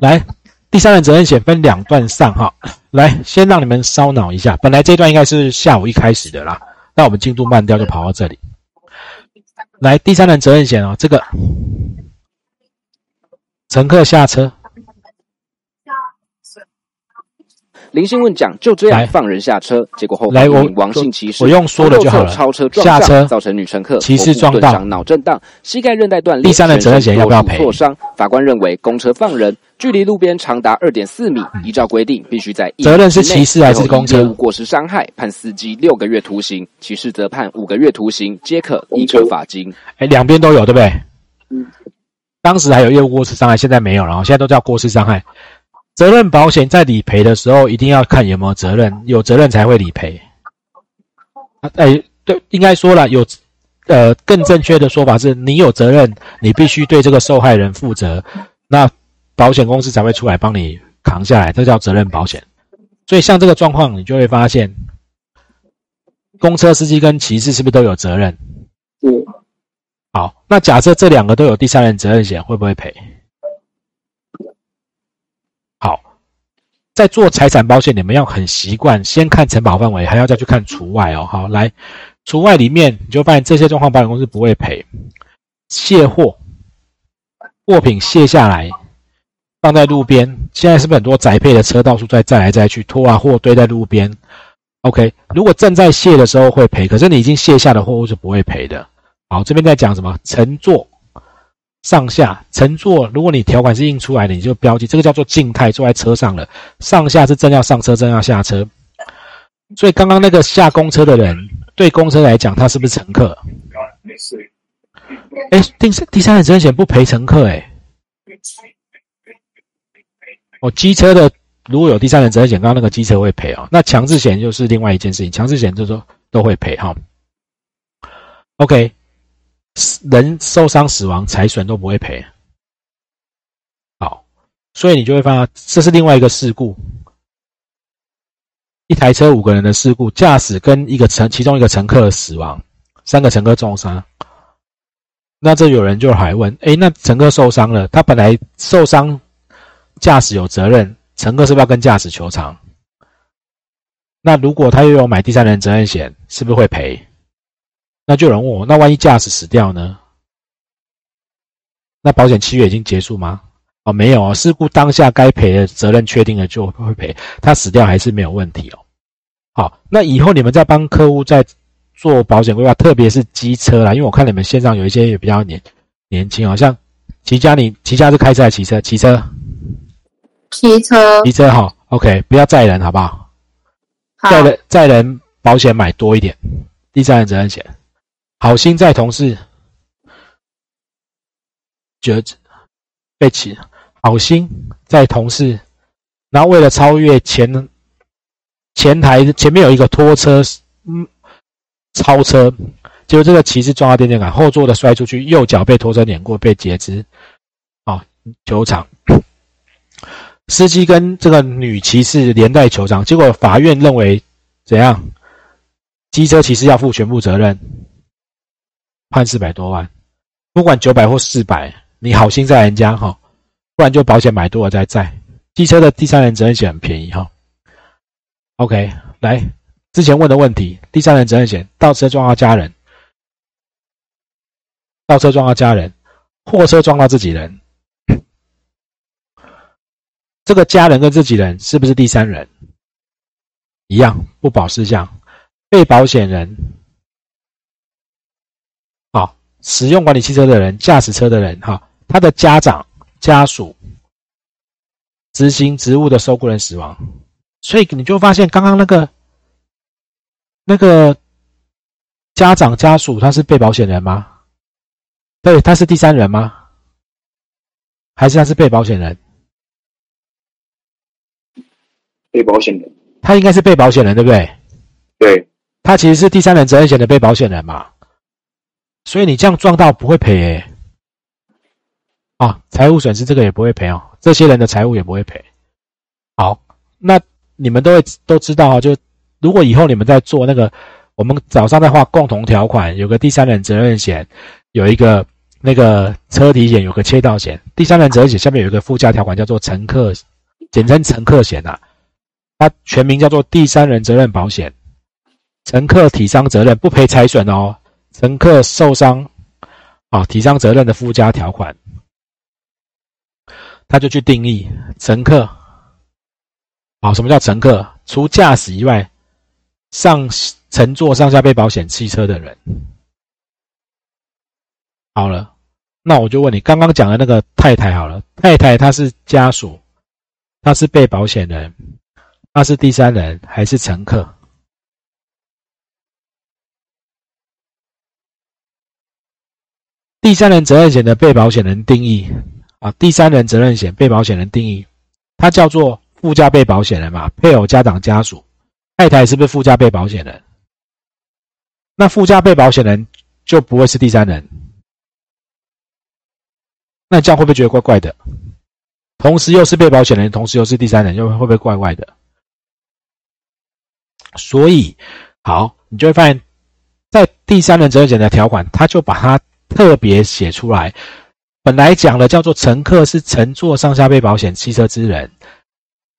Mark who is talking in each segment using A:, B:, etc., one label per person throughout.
A: 来，第三人责任险分两段上哈。来，先让你们烧脑一下。本来这段应该是下午一开始的啦，那我们进度慢掉就跑到这里。来，第三人责任险哦，这个乘客下车。
B: 林姓问讲就这样放人下车，结果后
A: 来我
B: 王姓骑士
A: 我用说的就好了。
B: 超车
A: 下车
B: 造成女乘客
A: 骑士撞到
B: 脑震荡，膝盖韧带断裂。
A: 第三人责任险要不要赔？
B: 挫伤。法官认为公车放人距离路边长达二点四米，依照规定必须在
A: 责任是骑士还是公车？
B: 过失伤害判司机六个月徒刑，骑士则判五个月徒刑，皆可依可罚金。
A: 哎，两边都有对不对？嗯。当时还有业务过失伤害，现在没有了，现在都叫过失伤害。责任保险在理赔的时候，一定要看有没有责任，有责任才会理赔。啊哎，对，应该说了，有，呃，更正确的说法是，你有责任，你必须对这个受害人负责，那保险公司才会出来帮你扛下来，这叫责任保险。所以像这个状况，你就会发现，公车司机跟骑士是不是都有责任？
C: 嗯。
A: 好，那假设这两个都有第三人责任险，会不会赔？在做财产保险，你们要很习惯，先看承保范围，还要再去看除外哦。好，来，除外里面你就发现这些状况，保险公司不会赔。卸货，货品卸下来，放在路边，现在是不是很多宅配的车到处在载来载去，拖啊货堆在路边？OK，如果正在卸的时候会赔，可是你已经卸下的货物是不会赔的。好，这边在讲什么？乘坐。上下乘坐，如果你条款是印出来的，你就标记这个叫做静态，坐在车上了。上下是正要上车，正要下车。所以刚刚那个下公车的人，对公车来讲，他是不是乘客？没事。哎，第三第三人责任险不赔乘客哎。哦机车的如果有第三人责任险，刚刚那个机车会赔哦。那强制险就是另外一件事情，强制险就是说都会赔哈。OK。人受伤、死亡、财损都不会赔。好，所以你就会发现，这是另外一个事故。一台车五个人的事故，驾驶跟一个乘其中一个乘客死亡，三个乘客重伤。那这有人就还问：哎，那乘客受伤了，他本来受伤，驾驶有责任，乘客是不是要跟驾驶求偿？那如果他又有买第三人责任险，是不是会赔？那就有人问我，那万一驾驶死掉呢？那保险契约已经结束吗？哦，没有哦，事故当下该赔的责任确定了就会赔，他死掉还是没有问题哦。好，那以后你们在帮客户在做保险规划，特别是机车啦，因为我看你们线上有一些也比较年年轻哦，像齐家，你齐家是开车还是骑车？骑车，
C: 骑车，
A: 骑车好，OK，不要载人好不好？载人载人保险买多一点，第三人责任险。好心在同事，觉被起。好心在同事，然后为了超越前前台前面有一个拖车，嗯，超车，结果这个骑士撞到电线杆，后座的摔出去，右脚被拖车碾过，被截肢。啊，球场司机跟这个女骑士连带球场，结果法院认为怎样？机车骑士要负全部责任。判四百多万，不管九百或四百，你好心在人家哈，不然就保险买多了再载。机车的第三人责任险很便宜哈。OK，来之前问的问题，第三人责任险，倒车撞到家人，倒车撞到家人，货车撞到自己人，这个家人跟自己人是不是第三人？一样不保事项，被保险人。使用管理汽车的人，驾驶车的人，哈，他的家长、家属、执行职务的受雇人死亡，所以你就发现刚刚那个那个家长家属他是被保险人吗？对，他是第三人吗？还是他是被保险人？
C: 被保险人，
A: 他应该是被保险人，对不对？
C: 对，
A: 他其实是第三人责任险的被保险人嘛。所以你这样撞到不会赔诶，啊，财务损失这个也不会赔哦，这些人的财务也不会赔。好，那你们都会都知道啊，就如果以后你们在做那个，我们早上在画共同条款，有个第三人责任险，有一个那个车体险有个切道险，第三人责任险下面有一个附加条款叫做乘客，简称乘客险呐，它全名叫做第三人责任保险，乘客体伤责任不赔财损哦，乘客受伤啊提伤责任的附加条款，他就去定义乘客，啊什么叫乘客？除驾驶以外，上乘坐上下被保险汽车的人。好了，那我就问你，刚刚讲的那个太太好了，太太她是家属，她是被保险人，她是第三人还是乘客？第三人责任险的被保险人定义啊，第三人责任险被保险人定义，它叫做附加被保险人嘛，配偶、家长、家属，太太是不是附加被保险人？那附加被保险人就不会是第三人。那这样会不会觉得怪怪的？同时又是被保险人，同时又是第三人，又会不会怪怪的？所以，好，你就会发现，在第三人责任险的条款，他就把它特别写出来。本来讲的叫做乘客是乘坐上下被保险汽车之人，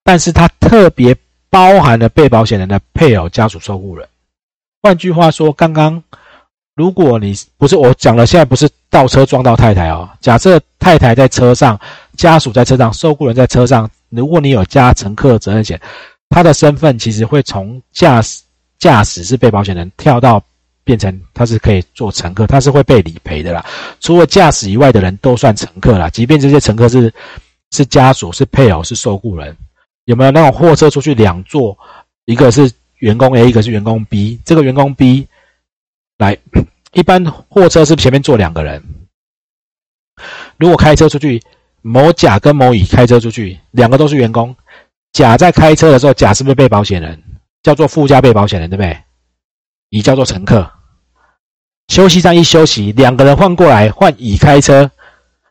A: 但是它特别包含了被保险人的配偶、家属、受雇人。换句话说，刚刚。如果你不是我讲了，现在不是倒车撞到太太哦。假设太太在车上，家属在车上，受雇人在车上。如果你有加乘客责任险，他的身份其实会从驾驶驾驶是被保险人跳到变成他是可以做乘客，他是会被理赔的啦。除了驾驶以外的人都算乘客啦，即便这些乘客是是家属、是配偶、是受雇人，有没有那种货车出去两座，一个是员工 A，一个是员工 B，这个员工 B。来，一般货车是前面坐两个人。如果开车出去，某甲跟某乙开车出去，两个都是员工。甲在开车的时候，甲是不是被保险人？叫做附加被保险人，对不对？乙叫做乘客。休息站一休息，两个人换过来，换乙开车，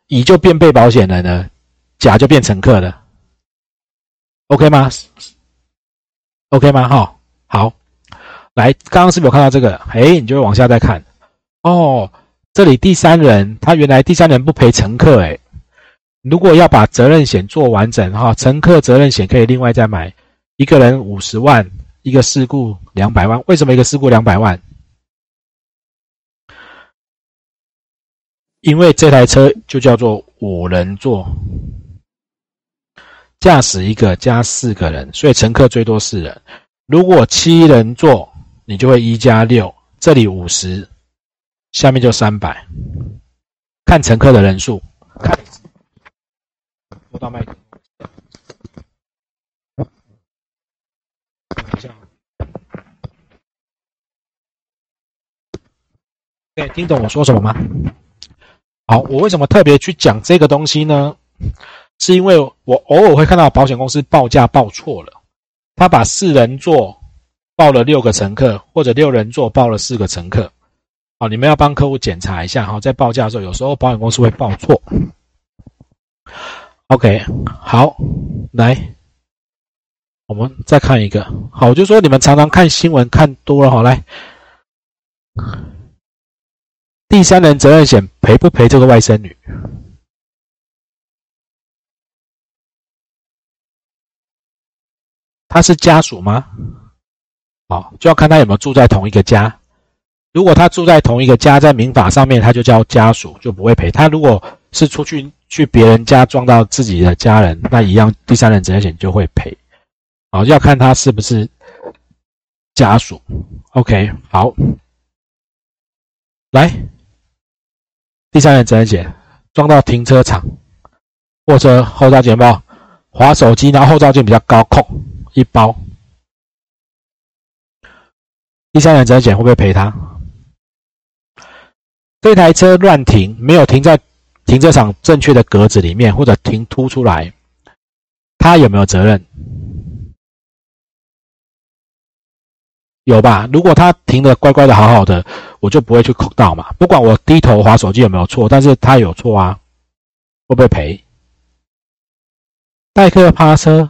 A: 乙就变被保险人了，甲就变乘客了。OK 吗？OK 吗？哈，好。来，刚刚是不是有看到这个？哎，你就会往下再看。哦，这里第三人，他原来第三人不赔乘客。哎，如果要把责任险做完整哈，乘客责任险可以另外再买，一个人五十万，一个事故两百万。为什么一个事故两百万？因为这台车就叫做五人座，驾驶一个加四个人，所以乘客最多四人。如果七人座。你就会一加六，这里五十，下面就三百。看乘客的人数，看。到麦克，等一下。对，听懂我说什么吗？好，我为什么特别去讲这个东西呢？是因为我偶尔会看到保险公司报价报错了，他把四人座。报了六个乘客，或者六人座报了四个乘客，好，你们要帮客户检查一下哈，在报价的时候，有时候保险公司会报错。OK，好，来，我们再看一个，好，我就说你们常常看新闻看多了哈，来，第三人责任险赔不赔这个外甥女？他是家属吗？好，就要看他有没有住在同一个家。如果他住在同一个家，在民法上面他就叫家属，就不会赔。他如果是出去去别人家撞到自己的家人，那一样第三人责任险就会赔。好，要看他是不是家属。OK，好，来，第三人责任险撞到停车场，货车后照镜包，滑手机，然后后照镜比较高，空一包。第三人责任险会不会赔他？这台车乱停，没有停在停车场正确的格子里面，或者停凸出来，他有没有责任？有吧？如果他停的乖乖的好好的，我就不会去扣到嘛。不管我低头划手机有没有错，但是他有错啊，会不会赔？代客趴车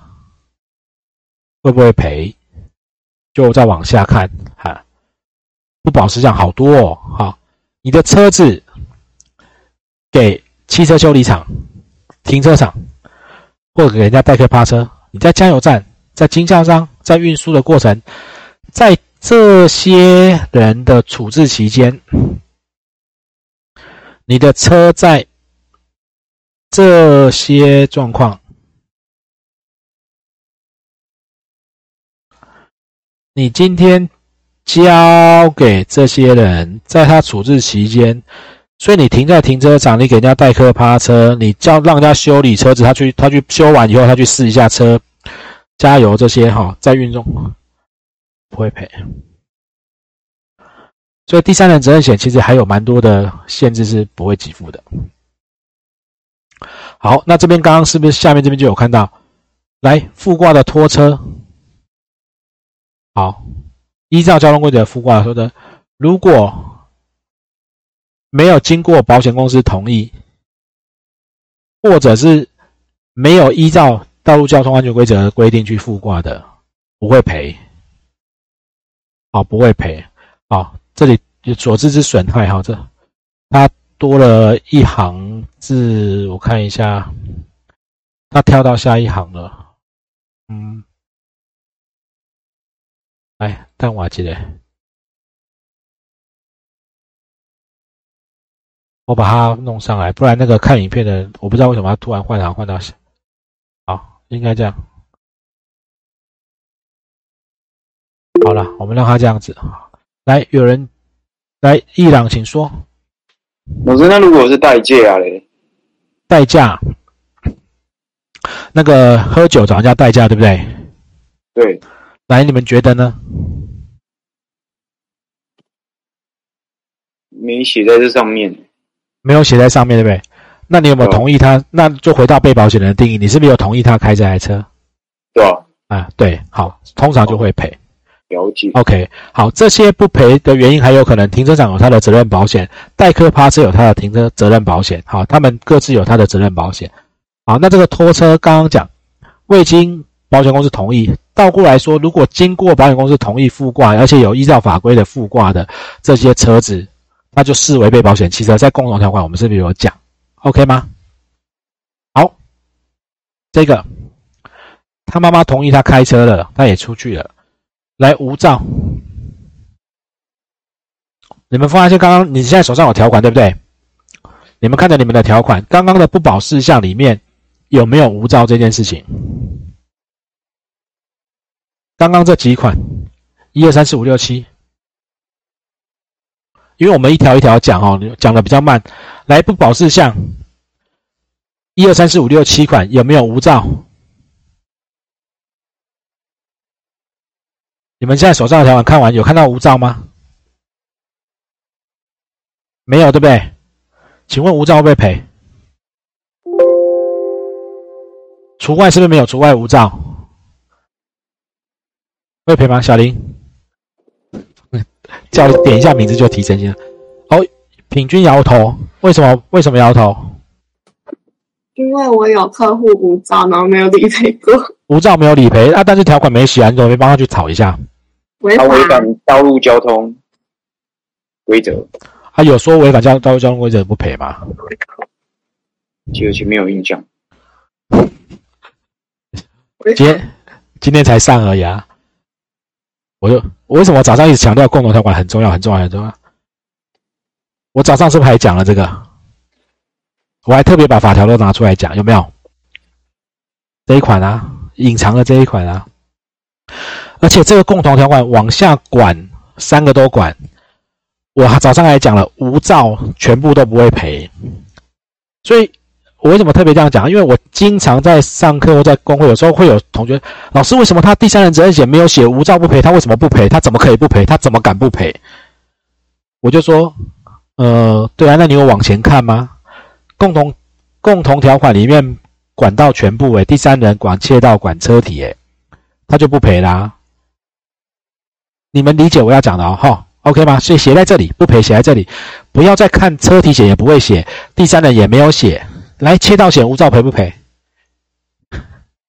A: 会不会赔？就再往下看，哈，不保持这样好多哦，哈，你的车子给汽车修理厂、停车场，或者给人家代客趴车。你在加油站、在经销商、在运输的过程，在这些人的处置期间，你的车在这些状况，你今天交给这些人，在他处置期间。所以你停在停车场，你给人家代客趴车，你叫让人家修理车子，他去他去修完以后，他去试一下车，加油这些哈，在运动不会赔。所以第三人责任险其实还有蛮多的限制是不会给付的。好，那这边刚刚是不是下面这边就有看到，来附挂的拖车？好，依照交通规则附挂说的，如果。没有经过保险公司同意，或者是没有依照道路交通安全规则的规定去附挂的，不会赔。哦，不会赔。好，这里有所致之损害，哈，这它多了一行字，我看一下，它跳到下一行了。嗯，哎，但我记得。我把它弄上来，不然那个看影片的，我不知道为什么他突然换行换到，好，应该这样。好了，我们让他这样子。来，有人来，伊朗，请说。
C: 老师，那如果是代驾嘞？
A: 代驾，那个喝酒找人家代驾，对不对？
C: 对。
A: 来，你们觉得呢？
C: 没写在这上面。
A: 没有写在上面，对不对？那你有没有同意他？那就回到被保险人的定义，你是不是有同意他开这台车？
C: 对啊。
A: 啊，对，好，通常就会赔。
C: 了解。
A: OK，好，这些不赔的原因还有可能停车场有他的责任保险，代客趴车有他的停车责任保险，好，他们各自有他的责任保险。好，那这个拖车刚刚讲未经保险公司同意，倒过来说，如果经过保险公司同意附挂，而且有依照法规的附挂的这些车子。那就视为被保险汽车，在共同条款我们是不是有讲？OK 吗？好，这个他妈妈同意他开车了，他也出去了，来无照。你们发现刚刚你现在手上有条款对不对？你们看着你们的条款，刚刚的不保事项里面有没有无照这件事情？刚刚这几款，一二三四五六七。因为我们一条一条讲哦，讲的比较慢。来，不保事项，一二三四五六七款有没有无照？你们现在手上的条款看完有看到无照吗？没有，对不对？请问无照会不会赔？除外是不是没有除外无照？会赔吗？小林？叫点一下名字就提成先。好，平均摇头，为什么？为什么摇头？
D: 因为我有客户无照，然后没有理赔过。
A: 无照没有理赔啊，但是条款没写，你怎么没帮他去吵一下？
C: 他违反道路交通规则。
A: 他有说违反交道路交通规则不赔吗？
C: 记得前面有印象。
A: 今天今天才上而已啊。我就我为什么早上一直强调共同条款很重要很重要很重要？我早上是不是还讲了这个？我还特别把法条都拿出来讲，有没有？这一款啊，隐藏的这一款啊，而且这个共同条款往下管三个都管。我早上还讲了无照全部都不会赔，所以。我为什么特别这样讲？因为我经常在上课或在工会，有时候会有同学，老师为什么他第三人责任险没有写无照不赔？他为什么不赔？他怎么可以不赔？他怎么敢不赔？我就说，呃，对啊，那你有往前看吗？共同共同条款里面管到全部，诶，第三人管切到管车体，诶，他就不赔啦。你们理解我要讲的哦，哈，OK 吗？所以写在这里，不赔写在这里，不要再看车体险也不会写，第三人也没有写。来，切到险无照赔不赔？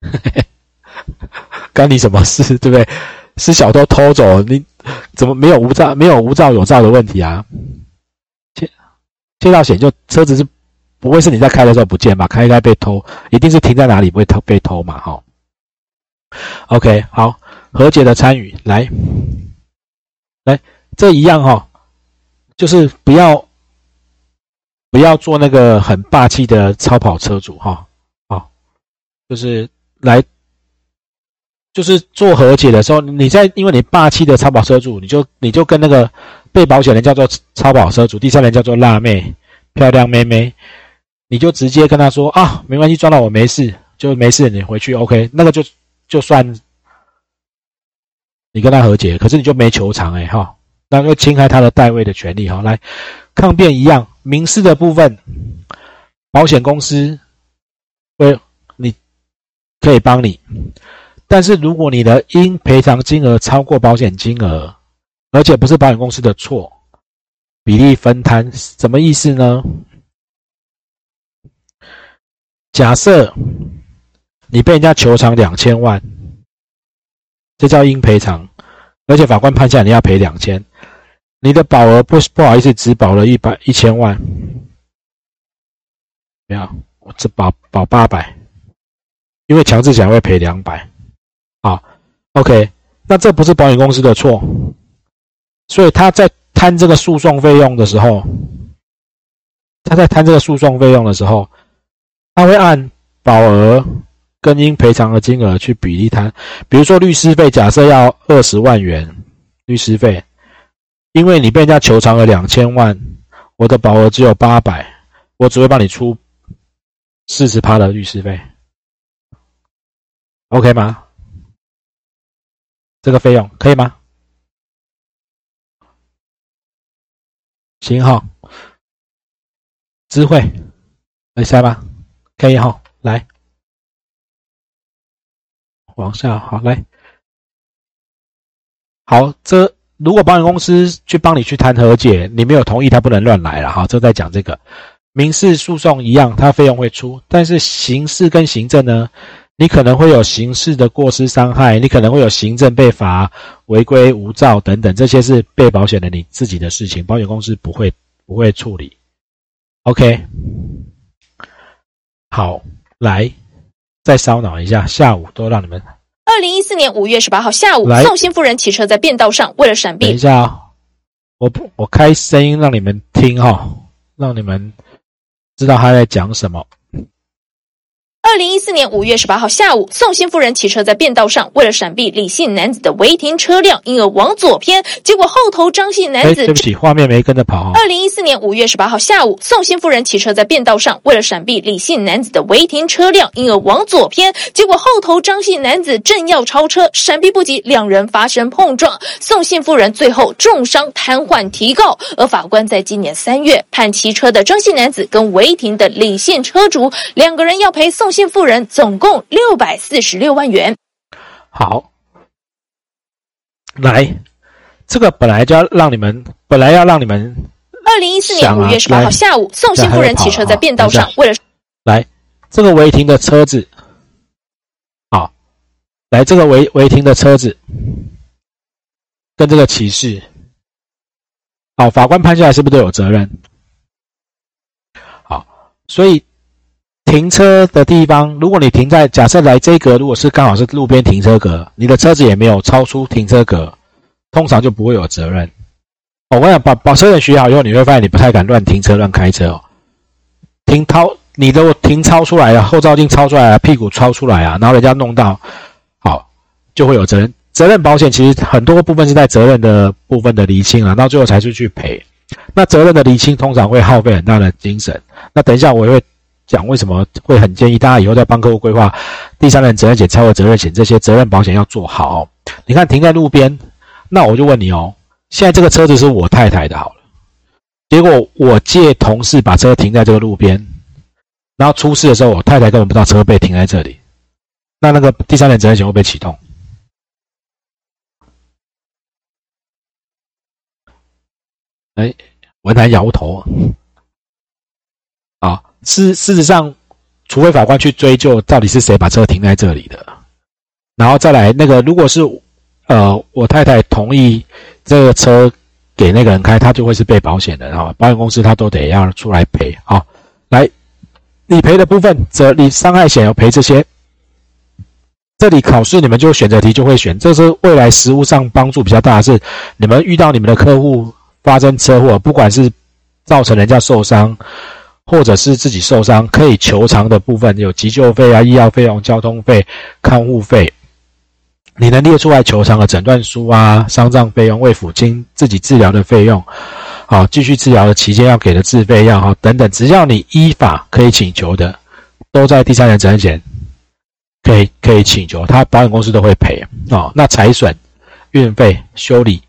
A: 干你什么事，对不对？是小偷偷走，你怎么没有无照？没有无照有照的问题啊？切切到险就车子是不会是你在开的时候不见吧？开一开被偷，一定是停在哪里不会偷被偷嘛？哈。OK，好，和解的参与来，来，这一样哈，就是不要不要做那个很霸气的超跑车主哈，好，就是来，就是做和解的时候，你在因为你霸气的超跑车主，你就你就跟那个被保险人叫做超跑车主，第三人叫做辣妹，漂亮妹妹，你就直接跟他说啊，没关系，撞到我没事，就没事，你回去 OK，那个就。就算你跟他和解，可是你就没求偿哎哈，那又侵害他的代位的权利哈。来抗辩一样，民事的部分，保险公司会你可以帮你，但是如果你的应赔偿金额超过保险金额，而且不是保险公司的错，比例分摊什么意思呢？假设。你被人家求偿两千万，这叫应赔偿，而且法官判下你要赔两千，你的保额不不好意思只保了一百一千万，没有，我只保保八百，因为强制险会赔两百，好，OK，那这不是保险公司的错，所以他在摊这个诉讼费用的时候，他在摊这个诉讼费用的时候，他会按保额。跟应赔偿的金额去比例摊，比如说律师费，假设要二十万元律师费，因为你被人家求偿了两千万，我的保额只有八百，我只会帮你出四十趴的律师费，OK 吗？这个费用可以吗？行哈，知慧，来下吧，可以哈，来。往下，好来，好，这如果保险公司去帮你去谈和解，你没有同意，他不能乱来了。哈，这在讲这个民事诉讼一样，它费用会出，但是刑事跟行政呢，你可能会有刑事的过失伤害，你可能会有行政被罚违规无照等等，这些是被保险的你自己的事情，保险公司不会不会处理。OK，好，来。再烧脑一下，下午都让你们。
E: 二零一四年五月十八号下午，宋新夫人骑车在便道上，为了闪避。
A: 等一下啊，我不，我开声音让你们听哈，让你们知道他在讲什么。
E: 二零一四年五月十八号下午，宋新夫人骑车在便道上，为了闪避李姓男子的违停车辆，因而往左偏，结果后头张姓男子。
A: 对不起，画面没跟着跑。
E: 二零一四年五月十八号下午，宋新夫人骑车在便道上，为了闪避李姓男子的违停车辆，因而往左偏，结果后头张姓男子正要超车，闪避不及，两人发生碰撞，宋姓夫人最后重伤瘫痪提告，而法官在今年三月判骑车的张姓男子跟违停的李姓车主两个人要赔宋。姓富人总共六百四十六万元。
A: 好，来，这个本来就要让你们，本来要让你们。
E: 二零一四年五月十八号下午，宋姓夫人骑车在便道上，为了
A: 来这个违停的车子，好，来这个违违停的车子跟这个骑士，好，法官判下来是不是都有责任？好，所以。停车的地方，如果你停在假设来这格，如果是刚好是路边停车格，你的车子也没有超出停车格，通常就不会有责任。我跟你讲，把把车子学好以后，你会发现你不太敢乱停车、乱开车哦。停超，你的停超出来了，后照镜超出来了，屁股超出来啊，然后人家弄到，好，就会有责任。责任保险其实很多部分是在责任的部分的厘清啊，到最后才是去赔。那责任的厘清通常会耗费很大的精神。那等一下我会。讲为什么会很建议大家以后在帮客户规划第三人责任险、超额责任险这些责任保险要做好。你看停在路边，那我就问你哦，现在这个车子是我太太的，好了，结果我借同事把车停在这个路边，然后出事的时候，我太太根本不知道车被停在这里，那那个第三人责任险会被启动？哎，文坛摇头啊。事事实上，除非法官去追究到底是谁把车停在这里的，然后再来那个，如果是呃我太太同意这个车给那个人开，他就会是被保险的，然后保险公司他都得要出来赔啊。来，理赔的部分，则理伤害险要赔这些。这里考试你们就选择题就会选，这是未来实务上帮助比较大的是，你们遇到你们的客户发生车祸，不管是造成人家受伤，或者是自己受伤，可以求偿的部分有急救费啊、医药费用、交通费、看护费，你能列出来求偿的诊断书啊、丧葬费用、未抚金、自己治疗的费用，好，继续治疗的期间要给的自费药哈等等，只要你依法可以请求的，都在第三人责任险。可以可以请求，他保险公司都会赔啊。那财损、运费、修理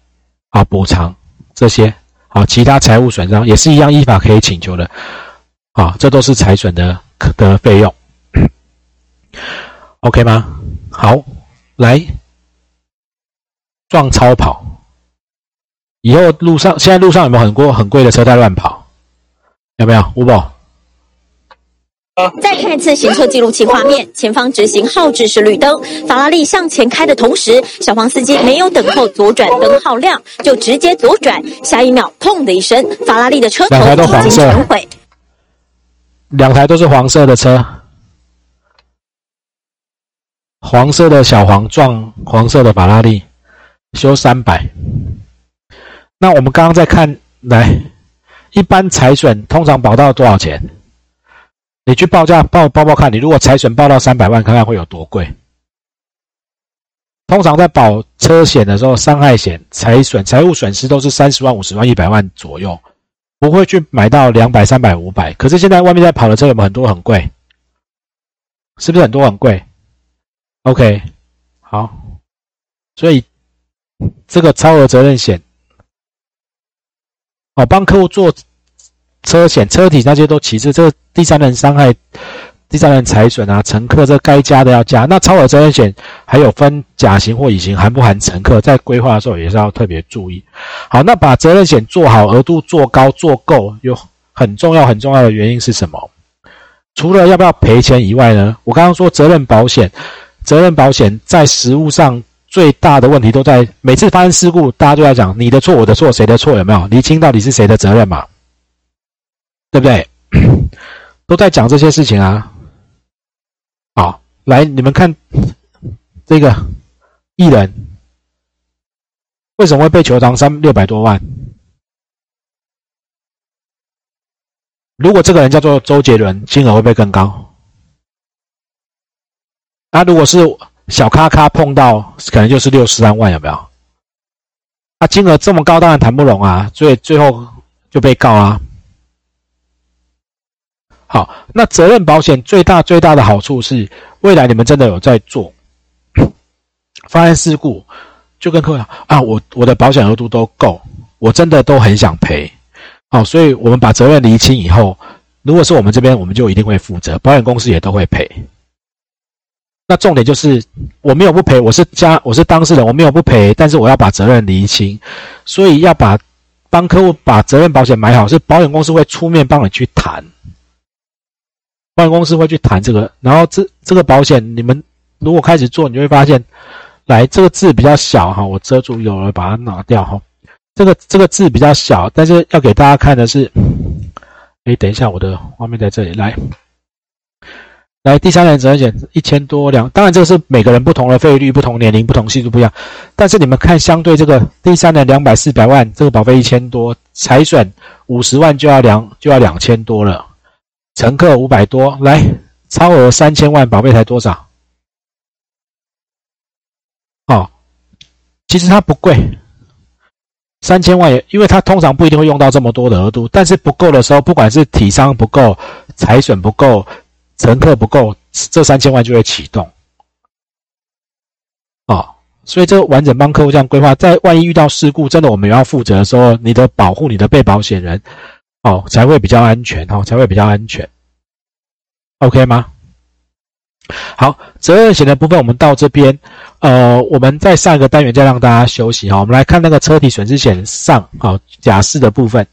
A: 啊、补偿这些好，其他财务损伤也是一样，依法可以请求的啊。这都是财损的的费用，OK 吗？好，来撞超跑，以后路上现在路上有没有很多很贵的车在乱跑？有没有？吴宝？
F: 再看一次行车记录器画面，前方直行号志是绿灯，法拉利向前开的同时，小黄司机没有等候左转灯号亮，就直接左转，下一秒砰的一声，法拉利的车头已经全毁。
A: 两台都是黄色的车，黄色的小黄撞黄色的法拉利，修三百。那我们刚刚在看，来，一般财损通常保到多少钱？你去报价报报报看，你如果财损报到三百万，看看会有多贵。通常在保车险的时候，伤害险、财损、财务损失都是三十万、五十万、一百万左右，不会去买到两百、三百、五百。可是现在外面在跑的车有没有很多很贵？是不是很多很贵？OK，好，所以这个超额责任险，哦，帮客户做。车险、车体那些都其次，这个第三人伤害、第三人财损啊，乘客这该加的要加。那超额责任险还有分甲型或乙型，含不含乘客，在规划的时候也是要特别注意。好，那把责任险做好，额度做高做够，有很重要很重要的原因是什么？除了要不要赔钱以外呢？我刚刚说责任保险，责任保险在实物上最大的问题都在每次发生事故，大家都在讲你的错、我的错、谁的错，有没有厘清到底是谁的责任嘛？对不对？都在讲这些事情啊！好，来，你们看这个艺人为什么会被求偿三六百多万？如果这个人叫做周杰伦，金额会不会更高？那如果是小咖咖碰到，可能就是六十三万，有没有？啊，金额这么高，当然谈不拢啊，所以最后就被告啊。好，那责任保险最大最大的好处是，未来你们真的有在做，发生事故，就跟客户讲啊，我我的保险额度都够，我真的都很想赔，好，所以我们把责任厘清以后，如果是我们这边，我们就一定会负责，保险公司也都会赔。那重点就是我没有不赔，我是加我是当事人，我没有不赔，但是我要把责任厘清，所以要把帮客户把责任保险买好，是保险公司会出面帮你去谈。保险公司会去谈这个，然后这这个保险，你们如果开始做，你会发现，来这个字比较小哈，我遮住有了，把它拿掉哈。这个这个字比较小，但是要给大家看的是，哎，等一下，我的画面在这里，来，来第三人责任险一千多两，当然这个是每个人不同的费率、不同年龄、不同系数不一样，但是你们看相对这个第三人两百四百万，这个保费一千多，财损五十万就要两就要两千多了。乘客五百多，来超额三千万，保费才多少？哦，其实它不贵，三千万也，因为它通常不一定会用到这么多的额度，但是不够的时候，不管是体伤不够、财损不够、乘客不够，这三千万就会启动。哦，所以这个完整帮客户这样规划，在万一遇到事故，真的我们要负责的时候，你的保护你的被保险人。哦，才会比较安全哦，才会比较安全，OK 吗？好，责任险的部分我们到这边，呃，我们在上一个单元再让大家休息哈，我们来看那个车体损失险上，啊，假释的部分。